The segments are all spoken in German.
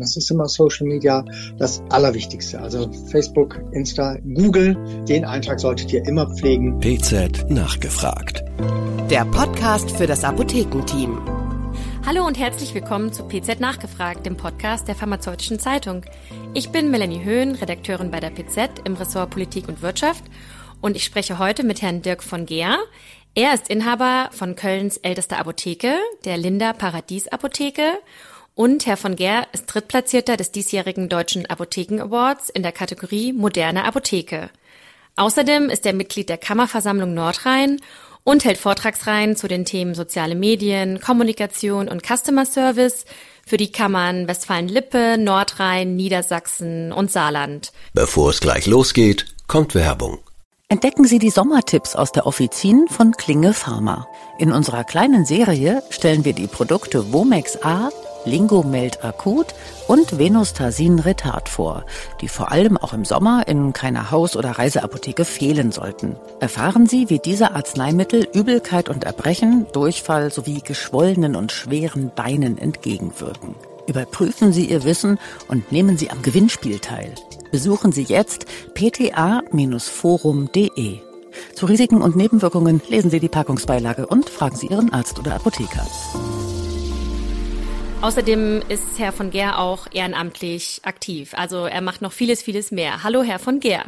Das ist immer Social Media das Allerwichtigste. Also Facebook, Insta, Google, den Eintrag solltet ihr immer pflegen. PZ nachgefragt. Der Podcast für das Apothekenteam. Hallo und herzlich willkommen zu PZ Nachgefragt, dem Podcast der Pharmazeutischen Zeitung. Ich bin Melanie Höhn, Redakteurin bei der PZ im Ressort Politik und Wirtschaft und ich spreche heute mit Herrn Dirk von Geer. Er ist Inhaber von Kölns ältester Apotheke, der Linda Paradies Apotheke und Herr von Geer ist Drittplatzierter des diesjährigen Deutschen Apotheken Awards in der Kategorie Moderne Apotheke. Außerdem ist er Mitglied der Kammerversammlung Nordrhein und hält Vortragsreihen zu den Themen soziale Medien, Kommunikation und Customer Service für die Kammern Westfalen-Lippe, Nordrhein, Niedersachsen und Saarland. Bevor es gleich losgeht, kommt Werbung. Entdecken Sie die Sommertipps aus der Offizin von Klinge Pharma. In unserer kleinen Serie stellen wir die Produkte Womex A, Lingomeld Akut und Venostasin Retard vor, die vor allem auch im Sommer in keiner Haus- oder Reiseapotheke fehlen sollten. Erfahren Sie, wie diese Arzneimittel Übelkeit und Erbrechen, Durchfall sowie geschwollenen und schweren Beinen entgegenwirken. Überprüfen Sie Ihr Wissen und nehmen Sie am Gewinnspiel teil. Besuchen Sie jetzt pta-forum.de. Zu Risiken und Nebenwirkungen lesen Sie die Packungsbeilage und fragen Sie Ihren Arzt oder Apotheker. Außerdem ist Herr von Geer auch ehrenamtlich aktiv. Also er macht noch vieles, vieles mehr. Hallo, Herr von Geer.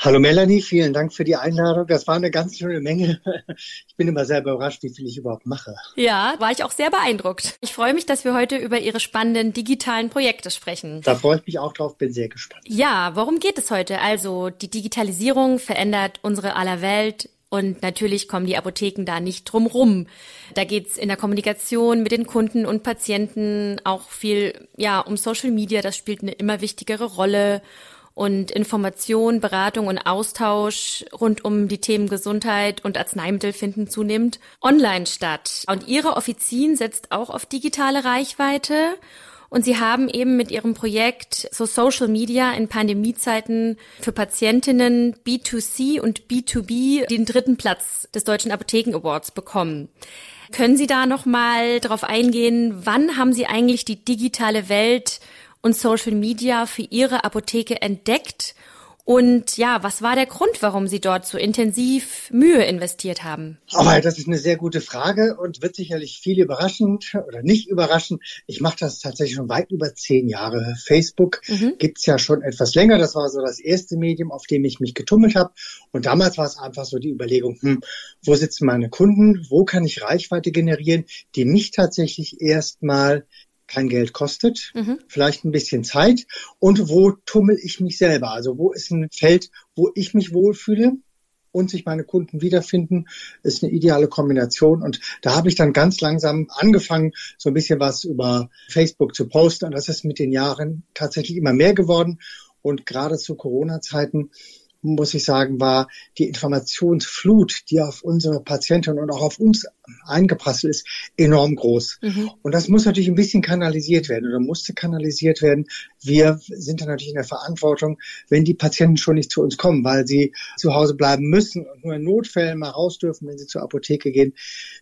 Hallo Melanie, vielen Dank für die Einladung. Das war eine ganz schöne Menge. Ich bin immer sehr überrascht, wie viel ich überhaupt mache. Ja, war ich auch sehr beeindruckt. Ich freue mich, dass wir heute über Ihre spannenden digitalen Projekte sprechen. Da freue ich mich auch drauf, bin sehr gespannt. Ja, worum geht es heute? Also, die Digitalisierung verändert unsere aller Welt. Und natürlich kommen die Apotheken da nicht drum rum. Da geht's in der Kommunikation mit den Kunden und Patienten auch viel ja um Social Media. Das spielt eine immer wichtigere Rolle. Und Information, Beratung und Austausch rund um die Themen Gesundheit und Arzneimittel finden zunehmend online statt. Und Ihre Offizin setzt auch auf digitale Reichweite. Und sie haben eben mit ihrem Projekt so Social Media in Pandemiezeiten für Patientinnen B2C und B2B den dritten Platz des Deutschen Apotheken Awards bekommen. Können Sie da noch mal drauf eingehen, wann haben Sie eigentlich die digitale Welt und Social Media für Ihre Apotheke entdeckt und ja, was war der Grund, warum Sie dort so intensiv Mühe investiert haben? Aber das ist eine sehr gute Frage und wird sicherlich viel überraschend oder nicht überraschen. Ich mache das tatsächlich schon weit über zehn Jahre. Facebook mhm. gibt's ja schon etwas länger. Das war so das erste Medium, auf dem ich mich getummelt habe. Und damals war es einfach so die Überlegung, hm, wo sitzen meine Kunden? Wo kann ich Reichweite generieren, die mich tatsächlich erstmal kein Geld kostet, mhm. vielleicht ein bisschen Zeit und wo tummel ich mich selber? Also wo ist ein Feld, wo ich mich wohlfühle und sich meine Kunden wiederfinden, ist eine ideale Kombination. Und da habe ich dann ganz langsam angefangen, so ein bisschen was über Facebook zu posten. Und das ist mit den Jahren tatsächlich immer mehr geworden. Und gerade zu Corona-Zeiten muss ich sagen, war die Informationsflut, die auf unsere Patienten und auch auf uns eingeprasselt ist, enorm groß. Mhm. Und das muss natürlich ein bisschen kanalisiert werden oder musste kanalisiert werden. Wir sind dann natürlich in der Verantwortung, wenn die Patienten schon nicht zu uns kommen, weil sie zu Hause bleiben müssen und nur in Notfällen mal raus dürfen, wenn sie zur Apotheke gehen,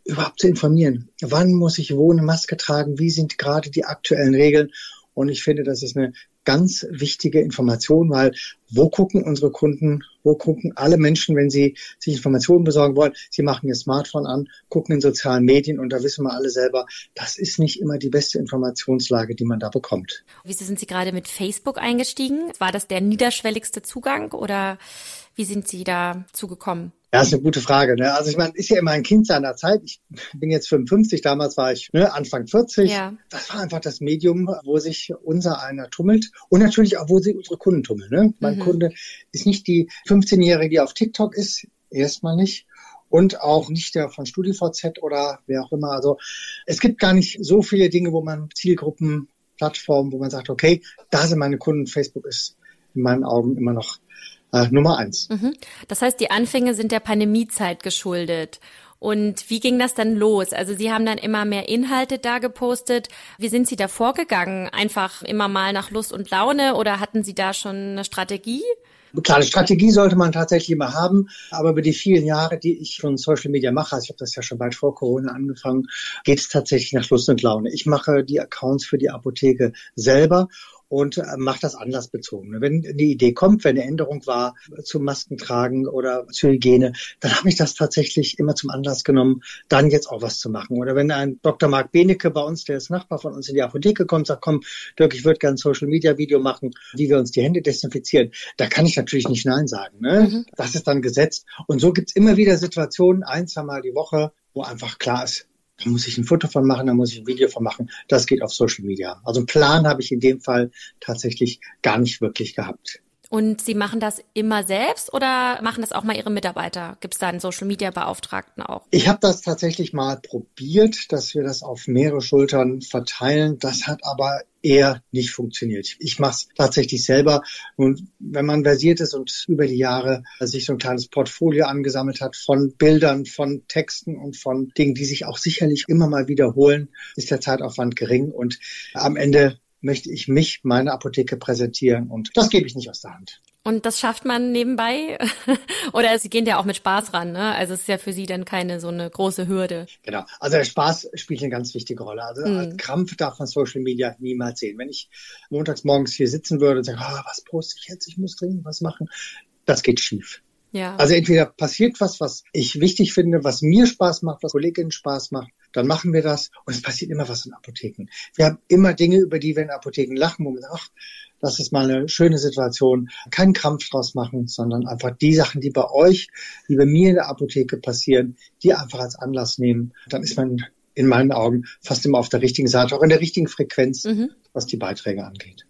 überhaupt zu informieren. Wann muss ich wo eine Maske tragen? Wie sind gerade die aktuellen Regeln? Und ich finde, das ist eine ganz wichtige Information, weil wo gucken unsere Kunden, wo gucken alle Menschen, wenn sie sich Informationen besorgen wollen? Sie machen ihr Smartphone an, gucken in sozialen Medien und da wissen wir alle selber, das ist nicht immer die beste Informationslage, die man da bekommt. Wieso sind Sie gerade mit Facebook eingestiegen? War das der niederschwelligste Zugang oder wie sind Sie da zugekommen? Ja, ist eine gute Frage. Ne? Also ich meine, ist ja immer ein Kind seiner Zeit. Ich bin jetzt 55, damals war ich ne, Anfang 40. Ja. Das war einfach das Medium, wo sich unser einer tummelt und natürlich auch, wo sich unsere Kunden tummeln. Ne? Mein mhm. Kunde ist nicht die 15-Jährige, die auf TikTok ist, erstmal nicht und auch nicht der von StudiVZ oder wer auch immer. Also es gibt gar nicht so viele Dinge, wo man Zielgruppen, Plattformen, wo man sagt, okay, da sind meine Kunden. Facebook ist in meinen Augen immer noch äh, Nummer eins. Mhm. Das heißt, die Anfänge sind der Pandemiezeit geschuldet. Und wie ging das dann los? Also Sie haben dann immer mehr Inhalte da gepostet. Wie sind Sie da vorgegangen? Einfach immer mal nach Lust und Laune oder hatten Sie da schon eine Strategie? Klar, eine Strategie sollte man tatsächlich immer haben, aber über die vielen Jahre, die ich schon Social Media mache, also ich habe das ja schon weit vor Corona angefangen, geht es tatsächlich nach Lust und Laune. Ich mache die Accounts für die Apotheke selber und äh, macht das anlassbezogen. Wenn die Idee kommt, wenn eine Änderung war zum Maskentragen oder zur Hygiene, dann habe ich das tatsächlich immer zum Anlass genommen, dann jetzt auch was zu machen. Oder wenn ein Dr. Marc Benecke bei uns, der ist Nachbar von uns in die Apotheke kommt, sagt, komm, Dirk, ich würde gerne ein Social Media Video machen, wie wir uns die Hände desinfizieren, da kann ich natürlich nicht Nein sagen. Ne? Mhm. Das ist dann gesetzt. Und so gibt's immer wieder Situationen, ein, zweimal die Woche, wo einfach klar ist, da muss ich ein Foto von machen, da muss ich ein Video von machen. Das geht auf Social Media. Also einen Plan habe ich in dem Fall tatsächlich gar nicht wirklich gehabt. Und Sie machen das immer selbst oder machen das auch mal Ihre Mitarbeiter? Gibt es da einen Social Media Beauftragten auch? Ich habe das tatsächlich mal probiert, dass wir das auf mehrere Schultern verteilen. Das hat aber eher nicht funktioniert. Ich mache es tatsächlich selber. Und wenn man versiert ist und über die Jahre sich so ein kleines Portfolio angesammelt hat von Bildern, von Texten und von Dingen, die sich auch sicherlich immer mal wiederholen, ist der Zeitaufwand gering und am Ende möchte ich mich, meine Apotheke präsentieren und das gebe ich nicht aus der Hand. Und das schafft man nebenbei? Oder Sie gehen ja auch mit Spaß ran, ne? Also es ist ja für Sie dann keine so eine große Hürde. Genau. Also der Spaß spielt eine ganz wichtige Rolle. Also mhm. als Krampf darf man Social Media niemals sehen. Wenn ich montags morgens hier sitzen würde und sage, ah, was poste ich jetzt? Ich muss dringend was machen. Das geht schief. Ja. Also entweder passiert was, was ich wichtig finde, was mir Spaß macht, was Kolleginnen Spaß macht, dann machen wir das. Und es passiert immer was in Apotheken. Wir haben immer Dinge, über die wir in Apotheken lachen, wo wir sagen, ach, das ist mal eine schöne Situation. Keinen Krampf draus machen, sondern einfach die Sachen, die bei euch, die bei mir in der Apotheke passieren, die einfach als Anlass nehmen. Dann ist man in meinen Augen fast immer auf der richtigen Seite, auch in der richtigen Frequenz, mhm. was die Beiträge angeht.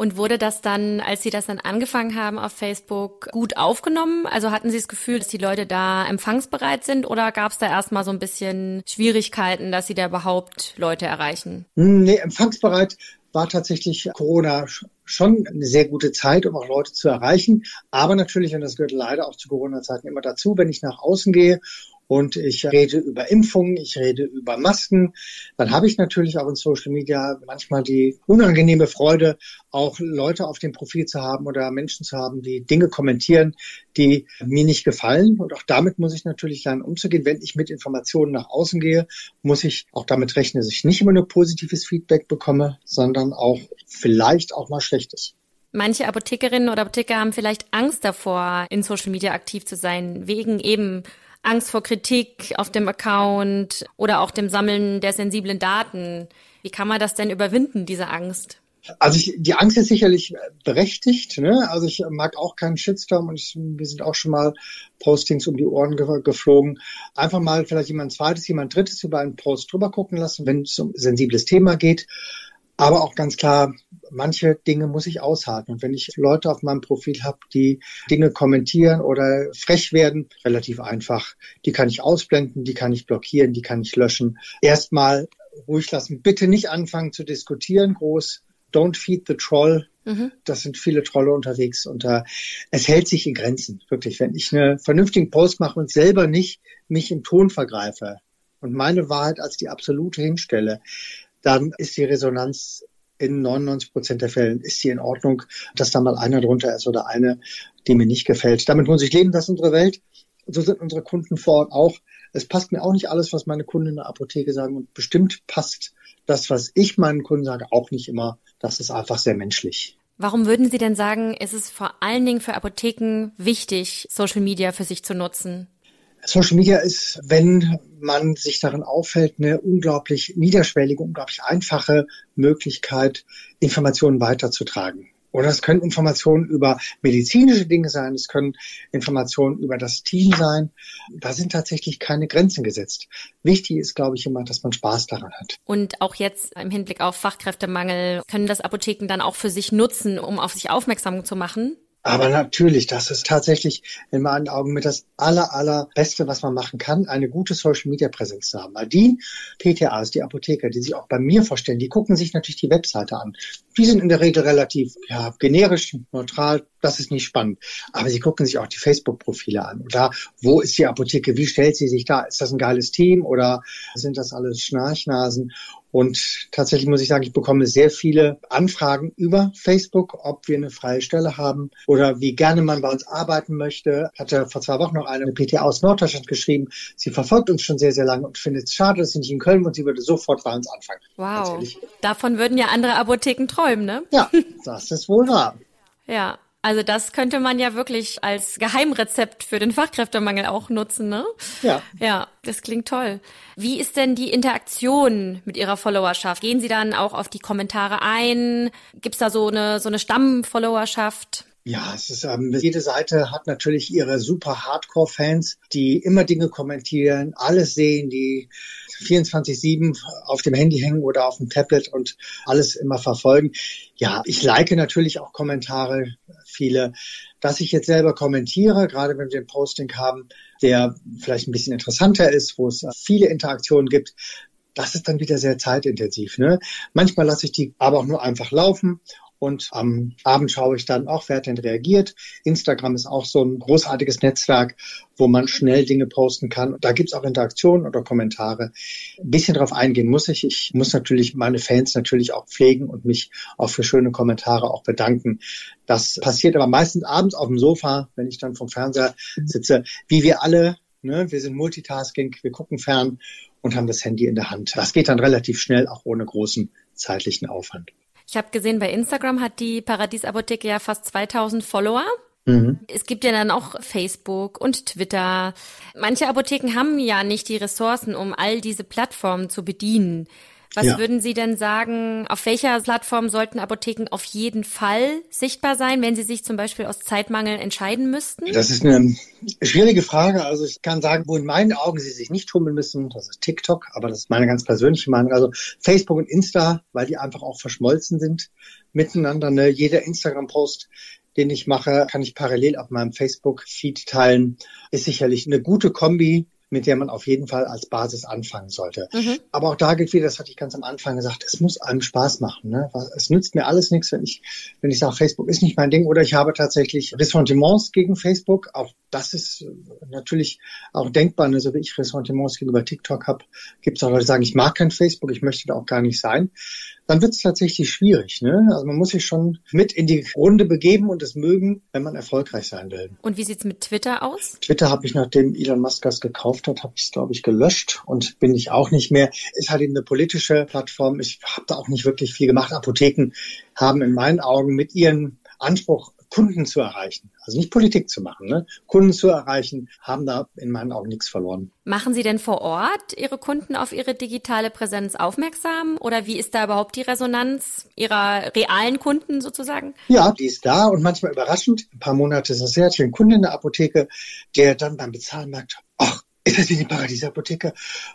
Und wurde das dann, als Sie das dann angefangen haben auf Facebook, gut aufgenommen? Also hatten Sie das Gefühl, dass die Leute da empfangsbereit sind oder gab es da erstmal so ein bisschen Schwierigkeiten, dass Sie da überhaupt Leute erreichen? Nee, empfangsbereit war tatsächlich Corona schon eine sehr gute Zeit, um auch Leute zu erreichen. Aber natürlich, und das gehört leider auch zu Corona-Zeiten immer dazu, wenn ich nach außen gehe und ich rede über Impfungen, ich rede über Masken, dann habe ich natürlich auch in Social Media manchmal die unangenehme Freude, auch Leute auf dem Profil zu haben oder Menschen zu haben, die Dinge kommentieren, die mir nicht gefallen. Und auch damit muss ich natürlich lernen, umzugehen. Wenn ich mit Informationen nach außen gehe, muss ich auch damit rechnen, dass ich nicht immer nur positives Feedback bekomme, sondern auch vielleicht auch mal schlechtes. Manche Apothekerinnen oder Apotheker haben vielleicht Angst davor, in Social Media aktiv zu sein, wegen eben Angst vor Kritik auf dem Account oder auch dem Sammeln der sensiblen Daten. Wie kann man das denn überwinden, diese Angst? Also ich, die Angst ist sicherlich berechtigt. Ne? Also ich mag auch keinen Shitstorm und ich, wir sind auch schon mal Postings um die Ohren ge geflogen. Einfach mal vielleicht jemand zweites, jemand drittes über einen Post drüber gucken lassen, wenn es um sensibles Thema geht. Aber auch ganz klar, manche Dinge muss ich aushalten. Und wenn ich Leute auf meinem Profil habe, die Dinge kommentieren oder frech werden, relativ einfach. Die kann ich ausblenden, die kann ich blockieren, die kann ich löschen. Erstmal ruhig lassen. Bitte nicht anfangen zu diskutieren groß. Don't feed the troll. Mhm. Das sind viele Trolle unterwegs und uh, es hält sich in Grenzen, wirklich. Wenn ich einen vernünftigen Post mache und selber nicht mich im Ton vergreife und meine Wahrheit als die absolute hinstelle, dann ist die Resonanz in 99 Prozent der Fällen ist sie in Ordnung, dass da mal einer drunter ist oder eine, die mir nicht gefällt. Damit muss ich leben, das ist unsere Welt. So sind unsere Kunden vor Ort auch. Es passt mir auch nicht alles, was meine Kunden in der Apotheke sagen. Und bestimmt passt das, was ich meinen Kunden sage, auch nicht immer. Das ist einfach sehr menschlich. Warum würden Sie denn sagen, ist es vor allen Dingen für Apotheken wichtig, Social Media für sich zu nutzen? Social Media ist, wenn man sich darin auffällt, eine unglaublich niederschwellige, unglaublich einfache Möglichkeit, Informationen weiterzutragen. Oder es können Informationen über medizinische Dinge sein, es können Informationen über das Team sein. Da sind tatsächlich keine Grenzen gesetzt. Wichtig ist, glaube ich, immer, dass man Spaß daran hat. Und auch jetzt im Hinblick auf Fachkräftemangel können das Apotheken dann auch für sich nutzen, um auf sich aufmerksam zu machen? Aber natürlich, das ist tatsächlich in meinen Augen mit das aller, allerbeste, was man machen kann, eine gute Social Media Präsenz zu haben. Weil die PTAs, die Apotheker, die sich auch bei mir vorstellen, die gucken sich natürlich die Webseite an. Die sind in der Regel relativ, ja, generisch, neutral. Das ist nicht spannend. Aber sie gucken sich auch die Facebook-Profile an. Und da, wo ist die Apotheke? Wie stellt sie sich da? Ist das ein geiles Team oder sind das alles Schnarchnasen? Und tatsächlich muss ich sagen, ich bekomme sehr viele Anfragen über Facebook, ob wir eine freie Stelle haben oder wie gerne man bei uns arbeiten möchte. Ich hatte vor zwei Wochen noch eine PTA aus Norddeutschland geschrieben. Sie verfolgt uns schon sehr, sehr lange und findet es schade, dass sie nicht in Köln und sie würde sofort bei uns anfangen. Wow. Davon würden ja andere Apotheken träumen, ne? Ja, das ist wohl wahr. Ja. Also das könnte man ja wirklich als Geheimrezept für den Fachkräftemangel auch nutzen, ne? Ja. Ja, das klingt toll. Wie ist denn die Interaktion mit Ihrer Followerschaft? Gehen Sie dann auch auf die Kommentare ein? Gibt's da so eine, so eine Stammfollowerschaft? Ja, es ist, ähm, jede Seite hat natürlich ihre super Hardcore-Fans, die immer Dinge kommentieren, alles sehen, die 24-7 auf dem Handy hängen oder auf dem Tablet und alles immer verfolgen. Ja, ich like natürlich auch Kommentare, viele. Dass ich jetzt selber kommentiere, gerade wenn wir ein Posting haben, der vielleicht ein bisschen interessanter ist, wo es viele Interaktionen gibt, das ist dann wieder sehr zeitintensiv. Ne? Manchmal lasse ich die aber auch nur einfach laufen und am Abend schaue ich dann auch, wer hat denn reagiert. Instagram ist auch so ein großartiges Netzwerk, wo man schnell Dinge posten kann. Da gibt's auch Interaktionen oder Kommentare. Ein bisschen drauf eingehen muss ich. Ich muss natürlich meine Fans natürlich auch pflegen und mich auch für schöne Kommentare auch bedanken. Das passiert aber meistens abends auf dem Sofa, wenn ich dann vom Fernseher sitze, wie wir alle. Ne? Wir sind Multitasking, wir gucken fern und haben das Handy in der Hand. Das geht dann relativ schnell, auch ohne großen zeitlichen Aufwand. Ich habe gesehen, bei Instagram hat die Paradiesapotheke ja fast 2000 Follower. Mhm. Es gibt ja dann auch Facebook und Twitter. Manche Apotheken haben ja nicht die Ressourcen, um all diese Plattformen zu bedienen. Was ja. würden Sie denn sagen, auf welcher Plattform sollten Apotheken auf jeden Fall sichtbar sein, wenn sie sich zum Beispiel aus Zeitmangel entscheiden müssten? Das ist eine schwierige Frage. Also ich kann sagen, wo in meinen Augen sie sich nicht tummeln müssen, das ist TikTok, aber das ist meine ganz persönliche Meinung. Also Facebook und Insta, weil die einfach auch verschmolzen sind miteinander. Ne? Jeder Instagram-Post den ich mache, kann ich parallel auf meinem Facebook-Feed teilen. Ist sicherlich eine gute Kombi mit der man auf jeden Fall als Basis anfangen sollte. Mhm. Aber auch da gilt wieder, das hatte ich ganz am Anfang gesagt, es muss einem Spaß machen. Ne? Es nützt mir alles nichts, wenn ich, wenn ich sage, Facebook ist nicht mein Ding oder ich habe tatsächlich Ressentiments gegen Facebook. Auch das ist natürlich auch denkbar, ne? so wie ich Ressentiments gegenüber TikTok habe, gibt es auch Leute, die sagen, ich mag kein Facebook, ich möchte da auch gar nicht sein dann wird es tatsächlich schwierig. Ne? Also man muss sich schon mit in die Runde begeben und es mögen, wenn man erfolgreich sein will. Und wie sieht's mit Twitter aus? Twitter habe ich, nachdem Elon Musk das gekauft hat, habe ich es, glaube ich, gelöscht und bin ich auch nicht mehr. Ist halt eben eine politische Plattform. Ich habe da auch nicht wirklich viel gemacht. Apotheken haben in meinen Augen mit ihren Anspruch Kunden zu erreichen. Also nicht Politik zu machen, ne? Kunden zu erreichen, haben da in meinen Augen nichts verloren. Machen Sie denn vor Ort Ihre Kunden auf Ihre digitale Präsenz aufmerksam? Oder wie ist da überhaupt die Resonanz Ihrer realen Kunden sozusagen? Ja, die ist da und manchmal überraschend. Ein paar Monate ist das her, ich ein Kunde in der Apotheke, der dann beim Bezahlen merkt, ist das wie die Paradiesapotheke?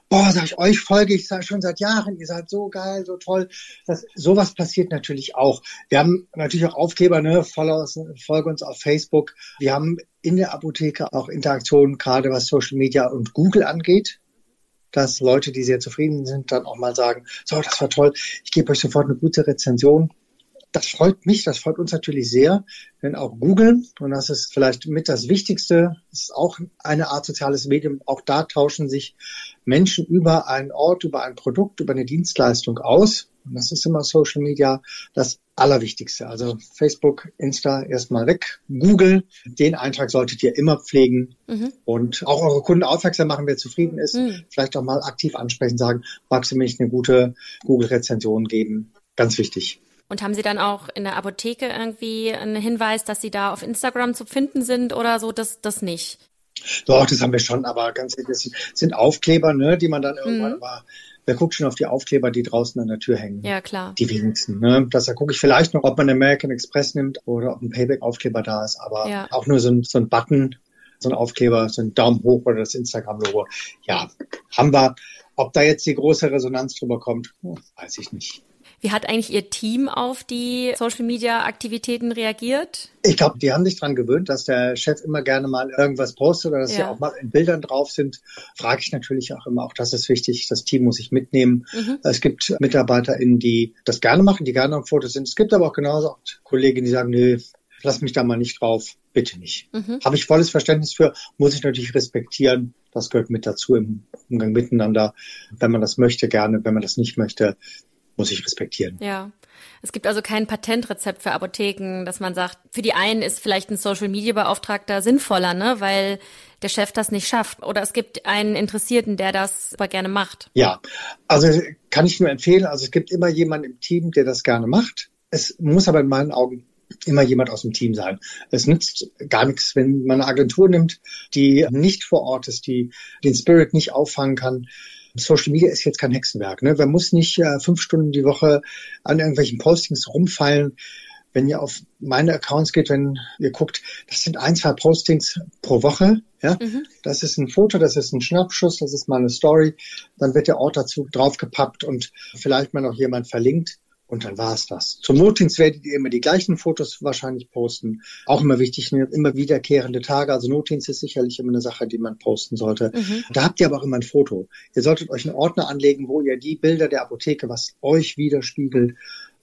Boah, sag ich, euch folge ich schon seit Jahren, ihr seid so geil, so toll. Das, sowas passiert natürlich auch. Wir haben natürlich auch Aufkleber, ne, folge uns auf Facebook. Wir haben in der Apotheke auch Interaktionen, gerade was Social Media und Google angeht dass Leute, die sehr zufrieden sind, dann auch mal sagen, so, das war toll, ich gebe euch sofort eine gute Rezension. Das freut mich, das freut uns natürlich sehr, denn auch Google, und das ist vielleicht mit das Wichtigste, ist auch eine Art soziales Medium, auch da tauschen sich Menschen über einen Ort, über ein Produkt, über eine Dienstleistung aus. Und das ist immer Social Media das Allerwichtigste. Also Facebook, Insta erstmal weg. Google, den Eintrag solltet ihr immer pflegen mhm. und auch eure Kunden aufmerksam machen, wer zufrieden ist. Mhm. Vielleicht auch mal aktiv ansprechen, sagen, magst du mir nicht eine gute Google-Rezension geben? Ganz wichtig. Und haben Sie dann auch in der Apotheke irgendwie einen Hinweis, dass Sie da auf Instagram zu finden sind oder so? Das, das nicht. Doch, das haben wir schon, aber ganz ehrlich, das sind Aufkleber, ne, die man dann irgendwann mhm. aber Wer guckt schon auf die Aufkleber, die draußen an der Tür hängen? Ja, klar. Die wenigsten. Ne? Das, da gucke ich vielleicht noch, ob man American Express nimmt oder ob ein Payback-Aufkleber da ist. Aber ja. auch nur so ein, so ein Button, so ein Aufkleber, so ein Daumen hoch oder das Instagram-Logo. Ja, haben wir. Ob da jetzt die große Resonanz drüber kommt, weiß ich nicht. Wie hat eigentlich Ihr Team auf die Social-Media-Aktivitäten reagiert? Ich glaube, die haben sich daran gewöhnt, dass der Chef immer gerne mal irgendwas postet oder dass ja. sie auch mal in Bildern drauf sind. Frage ich natürlich auch immer, auch das ist wichtig, das Team muss ich mitnehmen. Mhm. Es gibt MitarbeiterInnen, die das gerne machen, die gerne auf Fotos sind. Es gibt aber auch genauso auch Kolleginnen, die sagen, nö, lass mich da mal nicht drauf, bitte nicht. Mhm. Habe ich volles Verständnis für, muss ich natürlich respektieren. Das gehört mit dazu im Umgang miteinander. Wenn man das möchte, gerne. Wenn man das nicht möchte, muss ich respektieren. Ja. Es gibt also kein Patentrezept für Apotheken, dass man sagt, für die einen ist vielleicht ein Social Media Beauftragter sinnvoller, ne, weil der Chef das nicht schafft. Oder es gibt einen Interessierten, der das aber gerne macht. Ja, also kann ich nur empfehlen. Also es gibt immer jemanden im Team, der das gerne macht. Es muss aber in meinen Augen immer jemand aus dem Team sein. Es nützt gar nichts, wenn man eine Agentur nimmt, die nicht vor Ort ist, die den Spirit nicht auffangen kann. Social Media ist jetzt kein Hexenwerk. Ne? Man muss nicht äh, fünf Stunden die Woche an irgendwelchen Postings rumfallen. Wenn ihr auf meine Accounts geht, wenn ihr guckt, das sind ein, zwei Postings pro Woche. Ja, mhm. das ist ein Foto, das ist ein Schnappschuss, das ist mal eine Story. Dann wird der Ort dazu draufgepappt und vielleicht mal noch jemand verlinkt. Und dann war es das. Zum Notdienst werdet ihr immer die gleichen Fotos wahrscheinlich posten. Auch immer wichtig, ne, immer wiederkehrende Tage. Also Notdienst ist sicherlich immer eine Sache, die man posten sollte. Mhm. Da habt ihr aber auch immer ein Foto. Ihr solltet euch einen Ordner anlegen, wo ihr die Bilder der Apotheke, was euch widerspiegelt,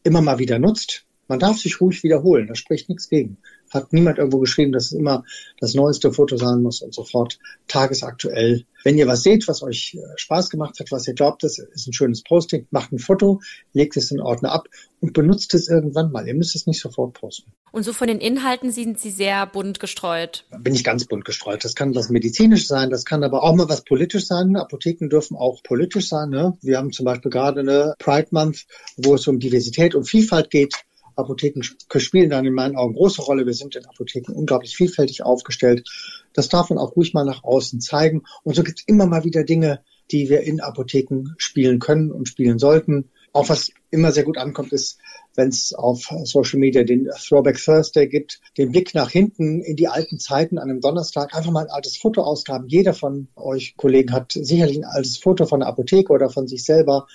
immer mal wieder nutzt. Man darf sich ruhig wiederholen, da spricht nichts gegen. Hat niemand irgendwo geschrieben, dass es immer das neueste Foto sein muss und sofort tagesaktuell. Wenn ihr was seht, was euch äh, Spaß gemacht hat, was ihr glaubt, das ist ein schönes Posting, macht ein Foto, legt es in Ordner ab und benutzt es irgendwann mal. Ihr müsst es nicht sofort posten. Und so von den Inhalten sind sie sehr bunt gestreut. Bin ich ganz bunt gestreut. Das kann was medizinisch sein, das kann aber auch mal was politisch sein. Apotheken dürfen auch politisch sein. Ne? Wir haben zum Beispiel gerade eine Pride Month, wo es um Diversität und Vielfalt geht. Apotheken spielen dann in meinen Augen große Rolle. Wir sind in Apotheken unglaublich vielfältig aufgestellt. Das darf man auch ruhig mal nach außen zeigen. Und so gibt es immer mal wieder Dinge, die wir in Apotheken spielen können und spielen sollten. Auch was immer sehr gut ankommt, ist, wenn es auf Social Media den Throwback Thursday gibt, den Blick nach hinten in die alten Zeiten an einem Donnerstag, einfach mal ein altes Foto ausgraben. Jeder von euch Kollegen hat sicherlich ein altes Foto von der Apotheke oder von sich selber,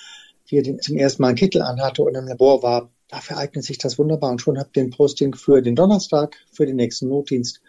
wie er den zum ersten Mal einen Kittel anhatte und im Labor war. Dafür eignet sich das wunderbar. Und schon habt ihr ein Posting für den Donnerstag, für den nächsten Notdienst.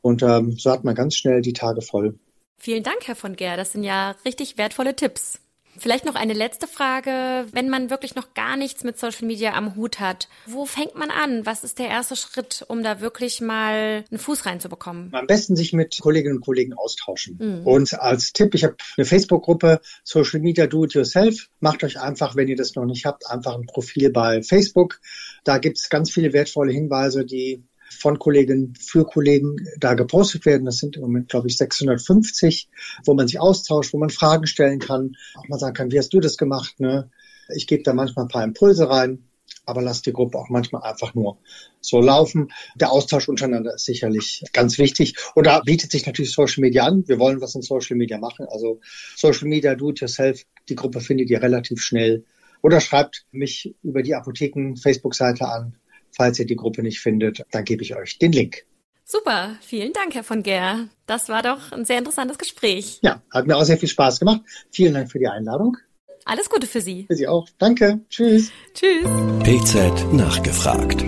Und ähm, so hat man ganz schnell die Tage voll. Vielen Dank, Herr von Ger. Das sind ja richtig wertvolle Tipps. Vielleicht noch eine letzte Frage. Wenn man wirklich noch gar nichts mit Social Media am Hut hat, wo fängt man an? Was ist der erste Schritt, um da wirklich mal einen Fuß reinzubekommen? Am besten sich mit Kolleginnen und Kollegen austauschen. Mhm. Und als Tipp, ich habe eine Facebook-Gruppe Social Media Do It Yourself. Macht euch einfach, wenn ihr das noch nicht habt, einfach ein Profil bei Facebook. Da gibt es ganz viele wertvolle Hinweise, die von Kolleginnen für Kollegen da gepostet werden. Das sind im Moment, glaube ich, 650, wo man sich austauscht, wo man Fragen stellen kann, auch mal sagen kann, wie hast du das gemacht? Ne? Ich gebe da manchmal ein paar Impulse rein, aber lass die Gruppe auch manchmal einfach nur so laufen. Der Austausch untereinander ist sicherlich ganz wichtig. Und da bietet sich natürlich Social Media an. Wir wollen was in Social Media machen. Also Social Media, do it yourself. Die Gruppe findet ihr relativ schnell. Oder schreibt mich über die Apotheken Facebook-Seite an. Falls ihr die Gruppe nicht findet, dann gebe ich euch den Link. Super, vielen Dank, Herr von Ger. Das war doch ein sehr interessantes Gespräch. Ja, hat mir auch sehr viel Spaß gemacht. Vielen Dank für die Einladung. Alles Gute für Sie. Für Sie auch. Danke. Tschüss. Tschüss. PZ nachgefragt.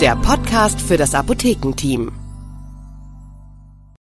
Der Podcast für das Apothekenteam.